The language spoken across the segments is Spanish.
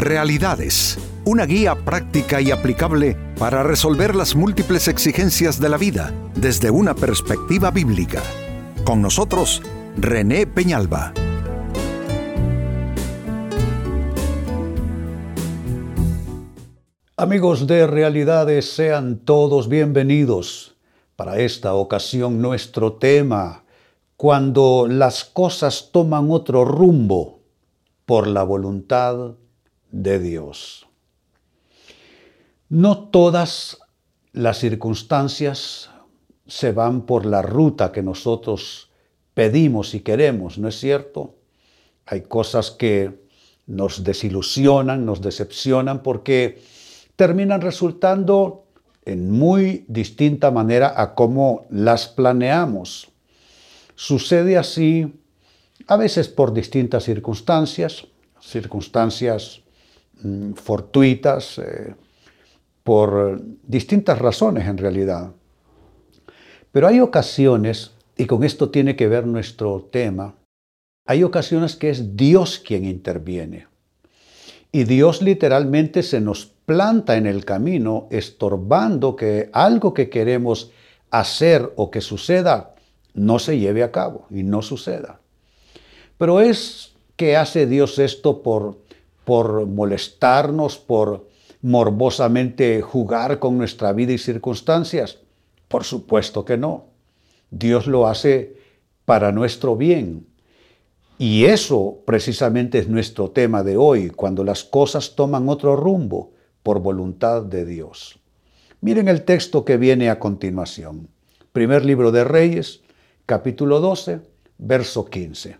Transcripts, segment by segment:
Realidades, una guía práctica y aplicable para resolver las múltiples exigencias de la vida desde una perspectiva bíblica. Con nosotros, René Peñalba. Amigos de Realidades, sean todos bienvenidos. Para esta ocasión nuestro tema, cuando las cosas toman otro rumbo por la voluntad de Dios. No todas las circunstancias se van por la ruta que nosotros pedimos y queremos, ¿no es cierto? Hay cosas que nos desilusionan, nos decepcionan porque terminan resultando en muy distinta manera a cómo las planeamos. Sucede así a veces por distintas circunstancias, circunstancias fortuitas, eh, por distintas razones en realidad. Pero hay ocasiones, y con esto tiene que ver nuestro tema, hay ocasiones que es Dios quien interviene. Y Dios literalmente se nos planta en el camino, estorbando que algo que queremos hacer o que suceda no se lleve a cabo y no suceda. Pero es que hace Dios esto por, por molestarnos, por morbosamente jugar con nuestra vida y circunstancias? Por supuesto que no. Dios lo hace para nuestro bien. Y eso precisamente es nuestro tema de hoy, cuando las cosas toman otro rumbo por voluntad de Dios. Miren el texto que viene a continuación. Primer libro de Reyes, capítulo 12, verso 15.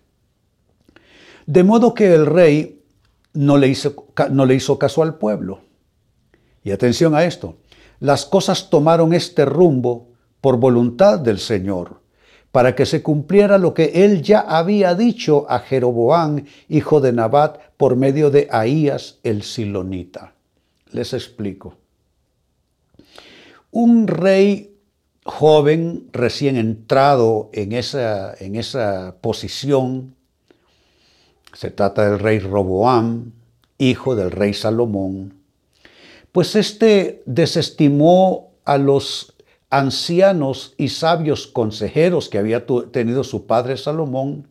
De modo que el rey no le hizo, no le hizo caso al pueblo. Y atención a esto, las cosas tomaron este rumbo por voluntad del Señor, para que se cumpliera lo que él ya había dicho a Jeroboán, hijo de Nabat, por medio de Ahías el Silonita. Les explico. Un rey joven, recién entrado en esa, en esa posición, se trata del rey Roboam, hijo del rey Salomón. Pues éste desestimó a los ancianos y sabios consejeros que había tenido su padre Salomón.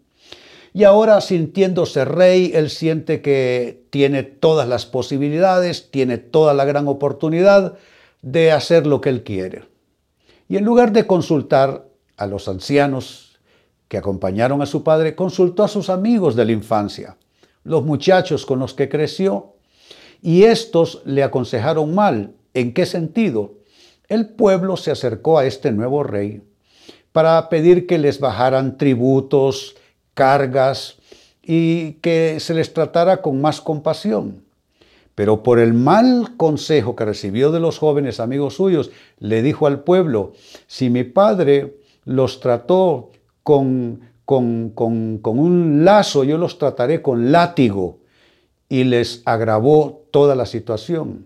Y ahora sintiéndose rey, él siente que tiene todas las posibilidades, tiene toda la gran oportunidad de hacer lo que él quiere. Y en lugar de consultar a los ancianos que acompañaron a su padre, consultó a sus amigos de la infancia, los muchachos con los que creció, y estos le aconsejaron mal. ¿En qué sentido? El pueblo se acercó a este nuevo rey para pedir que les bajaran tributos, cargas y que se les tratara con más compasión. Pero por el mal consejo que recibió de los jóvenes amigos suyos, le dijo al pueblo, si mi padre los trató con, con, un lazo, yo los trataré con látigo. Y les agravó toda la situación.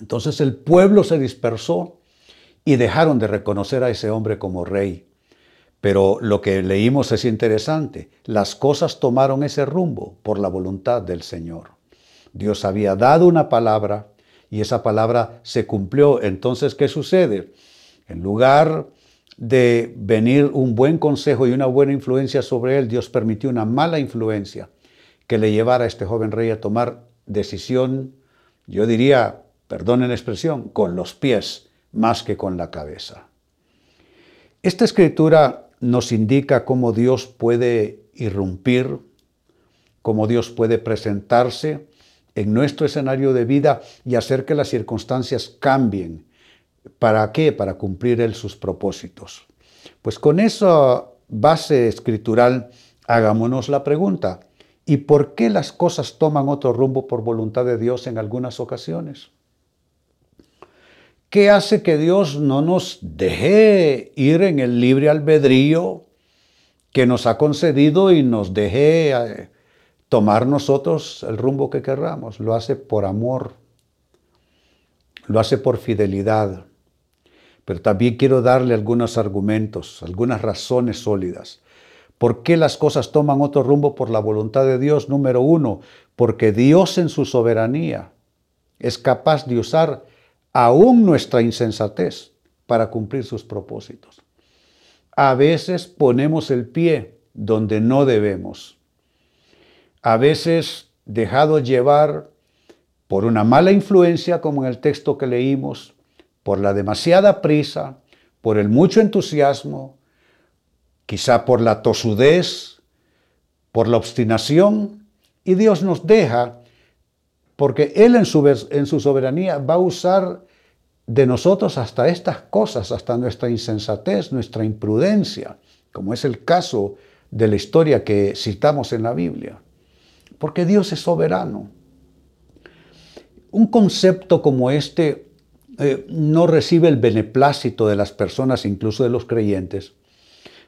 Entonces el pueblo se dispersó y dejaron de reconocer a ese hombre como rey. Pero lo que leímos es interesante. Las cosas tomaron ese rumbo por la voluntad del Señor. Dios había dado una palabra y esa palabra se cumplió. Entonces, ¿qué sucede? En lugar de venir un buen consejo y una buena influencia sobre él, Dios permitió una mala influencia que le llevara a este joven rey a tomar decisión, yo diría, perdonen la expresión, con los pies más que con la cabeza. Esta escritura nos indica cómo Dios puede irrumpir, cómo Dios puede presentarse en nuestro escenario de vida y hacer que las circunstancias cambien ¿Para qué? Para cumplir Él sus propósitos. Pues con esa base escritural, hagámonos la pregunta, ¿y por qué las cosas toman otro rumbo por voluntad de Dios en algunas ocasiones? ¿Qué hace que Dios no nos deje ir en el libre albedrío que nos ha concedido y nos deje eh, tomar nosotros el rumbo que querramos? Lo hace por amor, lo hace por fidelidad, pero también quiero darle algunos argumentos, algunas razones sólidas. ¿Por qué las cosas toman otro rumbo por la voluntad de Dios? Número uno, porque Dios en su soberanía es capaz de usar aún nuestra insensatez para cumplir sus propósitos. A veces ponemos el pie donde no debemos. A veces dejado llevar por una mala influencia, como en el texto que leímos, por la demasiada prisa, por el mucho entusiasmo, quizá por la tosudez, por la obstinación, y Dios nos deja porque Él en su, soberanía va a usar de nosotros hasta estas cosas, hasta nuestra insensatez, nuestra imprudencia, como es el caso de la historia que citamos en la Biblia. Porque Dios es soberano. Un concepto como este eh, no recibe el beneplácito de las personas, incluso de los creyentes,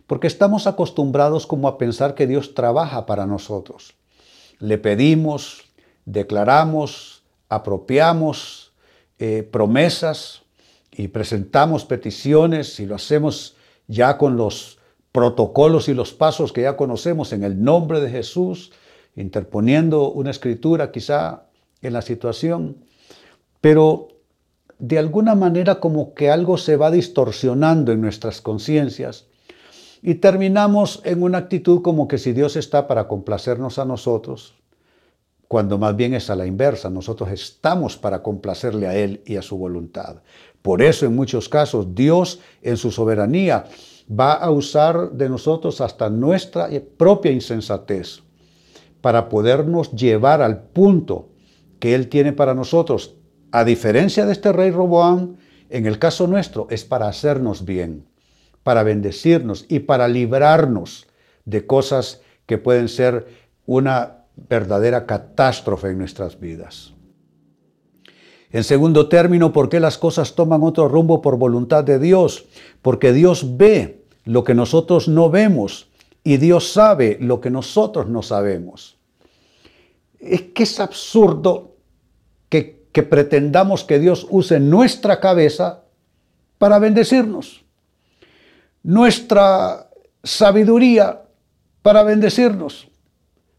porque estamos acostumbrados como a pensar que Dios trabaja para nosotros. Le pedimos, declaramos, apropiamos eh, promesas y presentamos peticiones y lo hacemos ya con los protocolos y los pasos que ya conocemos en el nombre de Jesús, interponiendo una escritura quizá en la situación, pero de alguna manera como que algo se va distorsionando en nuestras conciencias y terminamos en una actitud como que si Dios está para complacernos a nosotros, cuando más bien es a la inversa, nosotros estamos para complacerle a Él y a su voluntad. Por eso en muchos casos Dios en su soberanía va a usar de nosotros hasta nuestra propia insensatez para podernos llevar al punto que Él tiene para nosotros. A diferencia de este rey Roboán, en el caso nuestro es para hacernos bien para bendecirnos y para librarnos de cosas que pueden ser una verdadera catástrofe en nuestras vidas. En segundo término, ¿por qué las cosas toman otro rumbo por voluntad de Dios? Porque Dios ve lo que nosotros no vemos y Dios sabe lo que nosotros no sabemos. Es que es absurdo que, que pretendamos que Dios use nuestra cabeza para bendecirnos nuestra sabiduría para bendecirnos,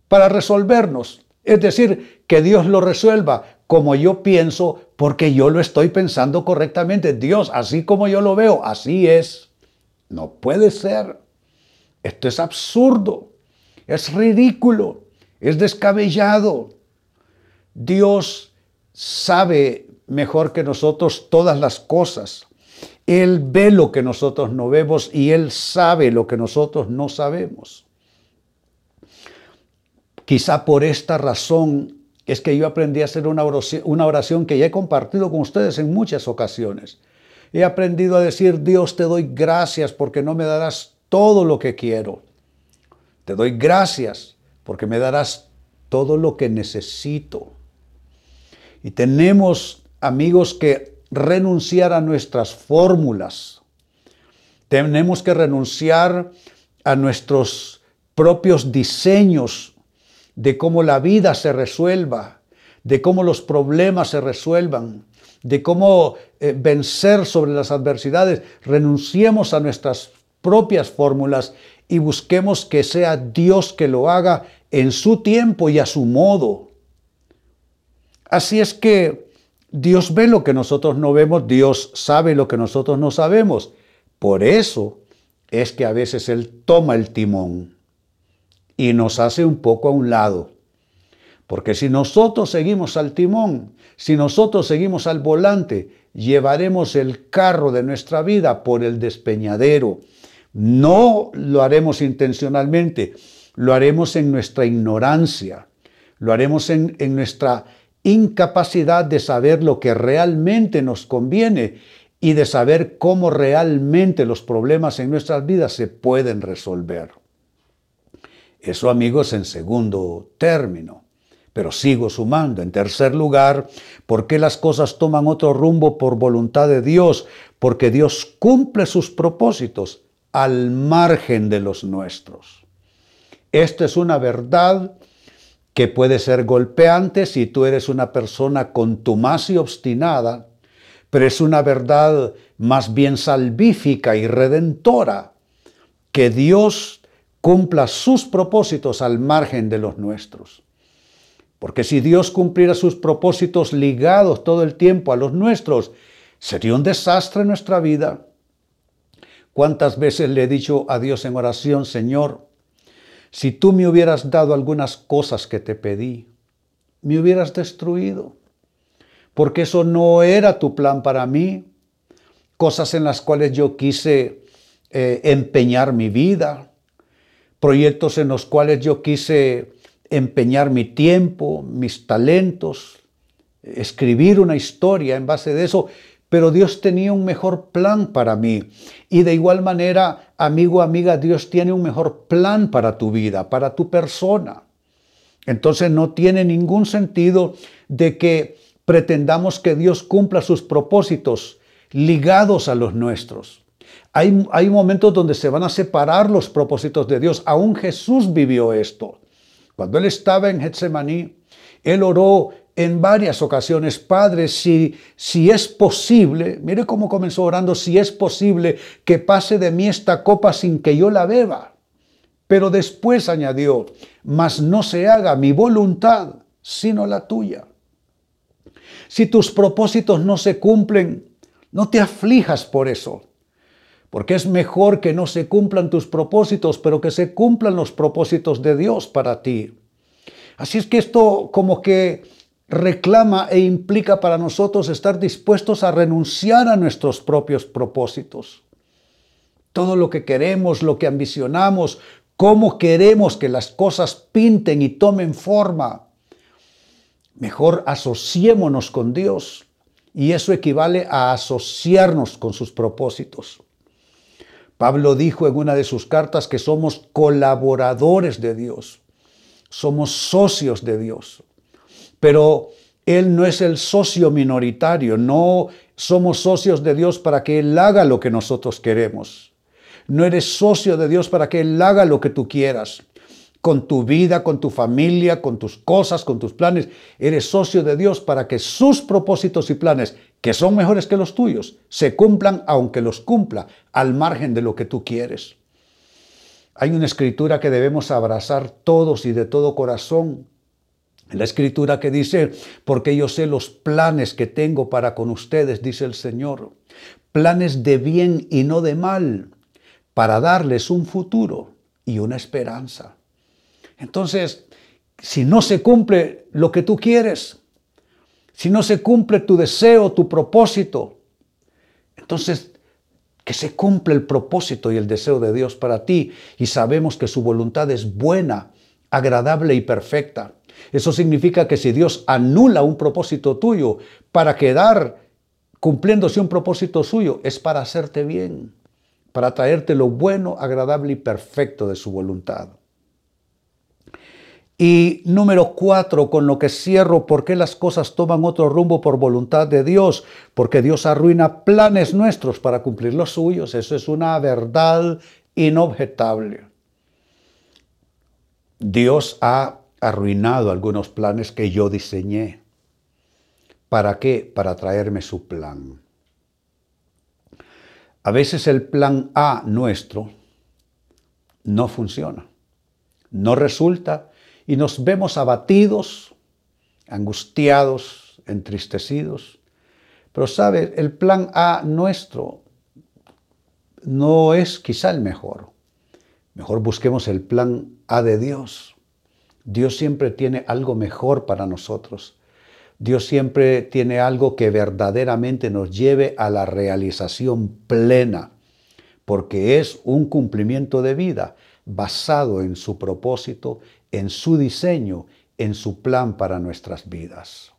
para resolvernos. Es decir, que Dios lo resuelva como yo pienso, porque yo lo estoy pensando correctamente. Dios, así como yo lo veo, así es. No puede ser. Esto es absurdo, es ridículo, es descabellado. Dios sabe mejor que nosotros todas las cosas. Él ve lo que nosotros no vemos y Él sabe lo que nosotros no sabemos. Quizá por esta razón es que yo aprendí a hacer una oración, una oración que ya he compartido con ustedes en muchas ocasiones. He aprendido a decir, Dios, te doy gracias porque no me darás todo lo que quiero. Te doy gracias porque me darás todo lo que necesito. Y tenemos amigos que renunciar a nuestras fórmulas. Tenemos que renunciar a nuestros propios diseños de cómo la vida se resuelva, de cómo los problemas se resuelvan, de cómo eh, vencer sobre las adversidades. Renunciemos a nuestras propias fórmulas y busquemos que sea Dios que lo haga en su tiempo y a su modo. Así es que Dios ve lo que nosotros no vemos, Dios sabe lo que nosotros no sabemos. Por eso es que a veces Él toma el timón y nos hace un poco a un lado. Porque si nosotros seguimos al timón, si nosotros seguimos al volante, llevaremos el carro de nuestra vida por el despeñadero. No lo haremos intencionalmente, lo haremos en nuestra ignorancia, lo haremos en, en nuestra incapacidad de saber lo que realmente nos conviene y de saber cómo realmente los problemas en nuestras vidas se pueden resolver. Eso, amigos, en segundo término. Pero sigo sumando. En tercer lugar, ¿por qué las cosas toman otro rumbo por voluntad de Dios? Porque Dios cumple sus propósitos al margen de los nuestros. Esta es una verdad que puede ser golpeante si tú eres una persona contumaz y obstinada, pero es una verdad más bien salvífica y redentora, que Dios cumpla sus propósitos al margen de los nuestros. Porque si Dios cumpliera sus propósitos ligados todo el tiempo a los nuestros, sería un desastre en nuestra vida. ¿Cuántas veces le he dicho a Dios en oración, Señor, si tú me hubieras dado algunas cosas que te pedí, me hubieras destruido? Porque eso no era tu plan para mí. Cosas en las cuales yo quise eh, empeñar mi vida, proyectos en los cuales yo quise empeñar mi tiempo, mis talentos, escribir una historia en base de eso, pero Dios tenía un mejor plan para mí. Y de igual manera, amigo, amiga, Dios tiene un mejor plan para tu vida, para tu persona. Entonces no tiene ningún sentido de que pretendamos que Dios cumpla sus propósitos ligados a los nuestros. Hay, hay momentos donde se van a separar los propósitos de Dios. Aún Jesús vivió esto. Cuando él estaba en Getsemaní, él oró en varias ocasiones, Padre, si, si es posible, mire cómo comenzó orando, si es posible que pase de mí esta copa sin que yo la beba. Pero después añadió, mas no se haga mi voluntad, sino la tuya. Si tus propósitos no se cumplen, no te aflijas por eso, porque es mejor que no se cumplan tus propósitos, pero que se cumplan los propósitos de Dios para ti. Así es que esto como que reclama e implica para nosotros estar dispuestos a renunciar a nuestros propios propósitos. Todo lo que queremos, lo que ambicionamos, cómo queremos que las cosas pinten y tomen forma. Mejor asociémonos con Dios y eso equivale a asociarnos con sus propósitos. Pablo dijo en una de sus cartas que somos colaboradores de Dios, somos socios de Dios, pero Él no es el socio minoritario, no somos socios de Dios para que Él haga lo que nosotros queremos. No eres socio de Dios para que Él haga lo que tú quieras con tu vida, con tu familia, con tus cosas, con tus planes. Eres socio de Dios para que sus propósitos y planes, que son mejores que los tuyos, se cumplan aunque los cumpla al margen de lo que tú quieres. Hay una escritura que debemos abrazar todos y de todo corazón. La escritura que dice, porque yo sé los planes que tengo para con ustedes, dice el Señor, planes de bien y no de mal, para darles un futuro y una esperanza. Entonces, si no se cumple lo que tú quieres, si no se cumple tu deseo, tu propósito, entonces que se cumple el propósito y el deseo de Dios para ti y sabemos que su voluntad es buena, agradable y perfecta. Eso significa que si Dios anula un propósito tuyo para quedar cumpliéndose un propósito suyo, es para hacerte bien, para traerte lo bueno, agradable y perfecto de su voluntad. Y número cuatro, con lo que cierro, ¿por qué las cosas toman otro rumbo por voluntad de Dios? Porque Dios arruina planes nuestros para cumplir los suyos. Eso es una verdad inobjetable. Dios ha arruinado algunos planes que yo diseñé. ¿Para qué? Para traerme su plan. A veces el plan A nuestro no funciona, no resulta y nos vemos abatidos, angustiados, entristecidos. Pero sabe, el plan A nuestro no es quizá el mejor. Mejor busquemos el plan A de Dios. Dios siempre tiene algo mejor para nosotros. Dios siempre tiene algo que verdaderamente nos lleve a la realización plena, porque es un cumplimiento de vida basado en su propósito en su diseño, en su plan para nuestras vidas.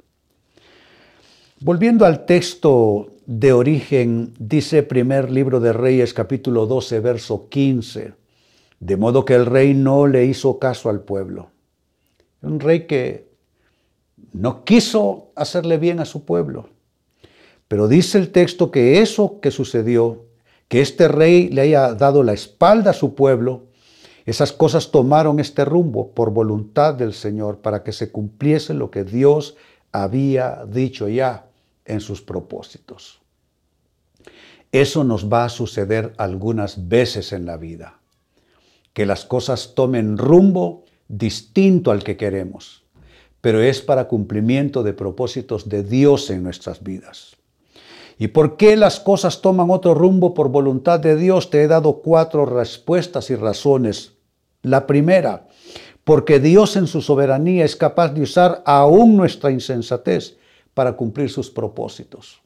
Volviendo al texto de origen, dice primer libro de Reyes capítulo 12, verso 15, de modo que el rey no le hizo caso al pueblo. Un rey que no quiso hacerle bien a su pueblo. Pero dice el texto que eso que sucedió, que este rey le haya dado la espalda a su pueblo, esas cosas tomaron este rumbo por voluntad del Señor para que se cumpliese lo que Dios había dicho ya en sus propósitos. Eso nos va a suceder algunas veces en la vida. que las cosas tomen rumbo distinto al que queremos, pero es para cumplimiento de propósitos de Dios en nuestras vidas. ¿Y por qué las cosas toman otro rumbo por voluntad de Dios? Te he dado cuatro respuestas y razones. La primera, porque Dios en su soberanía es capaz de usar aún nuestra insensatez para cumplir sus propósitos.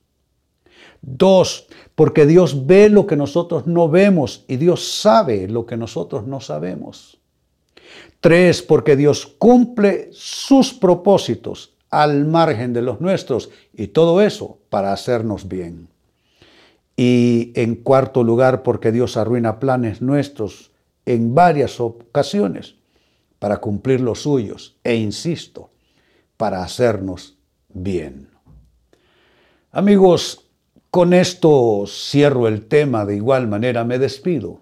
Dos, porque Dios ve lo que nosotros no vemos y Dios sabe lo que nosotros no sabemos. Tres, porque Dios cumple sus propósitos al margen de los nuestros y todo eso para hacernos bien. Y en cuarto lugar, porque Dios arruina planes nuestros en varias ocasiones para cumplir los suyos e, insisto, para hacernos bien. Amigos, con esto cierro el tema, de igual manera me despido.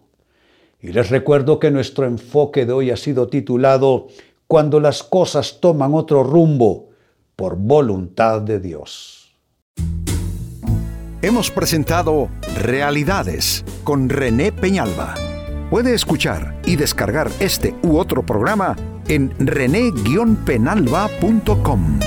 Y les recuerdo que nuestro enfoque de hoy ha sido titulado Cuando las cosas toman otro rumbo por voluntad de Dios. Hemos presentado Realidades con René Peñalba. Puede escuchar y descargar este u otro programa en rene-penalba.com.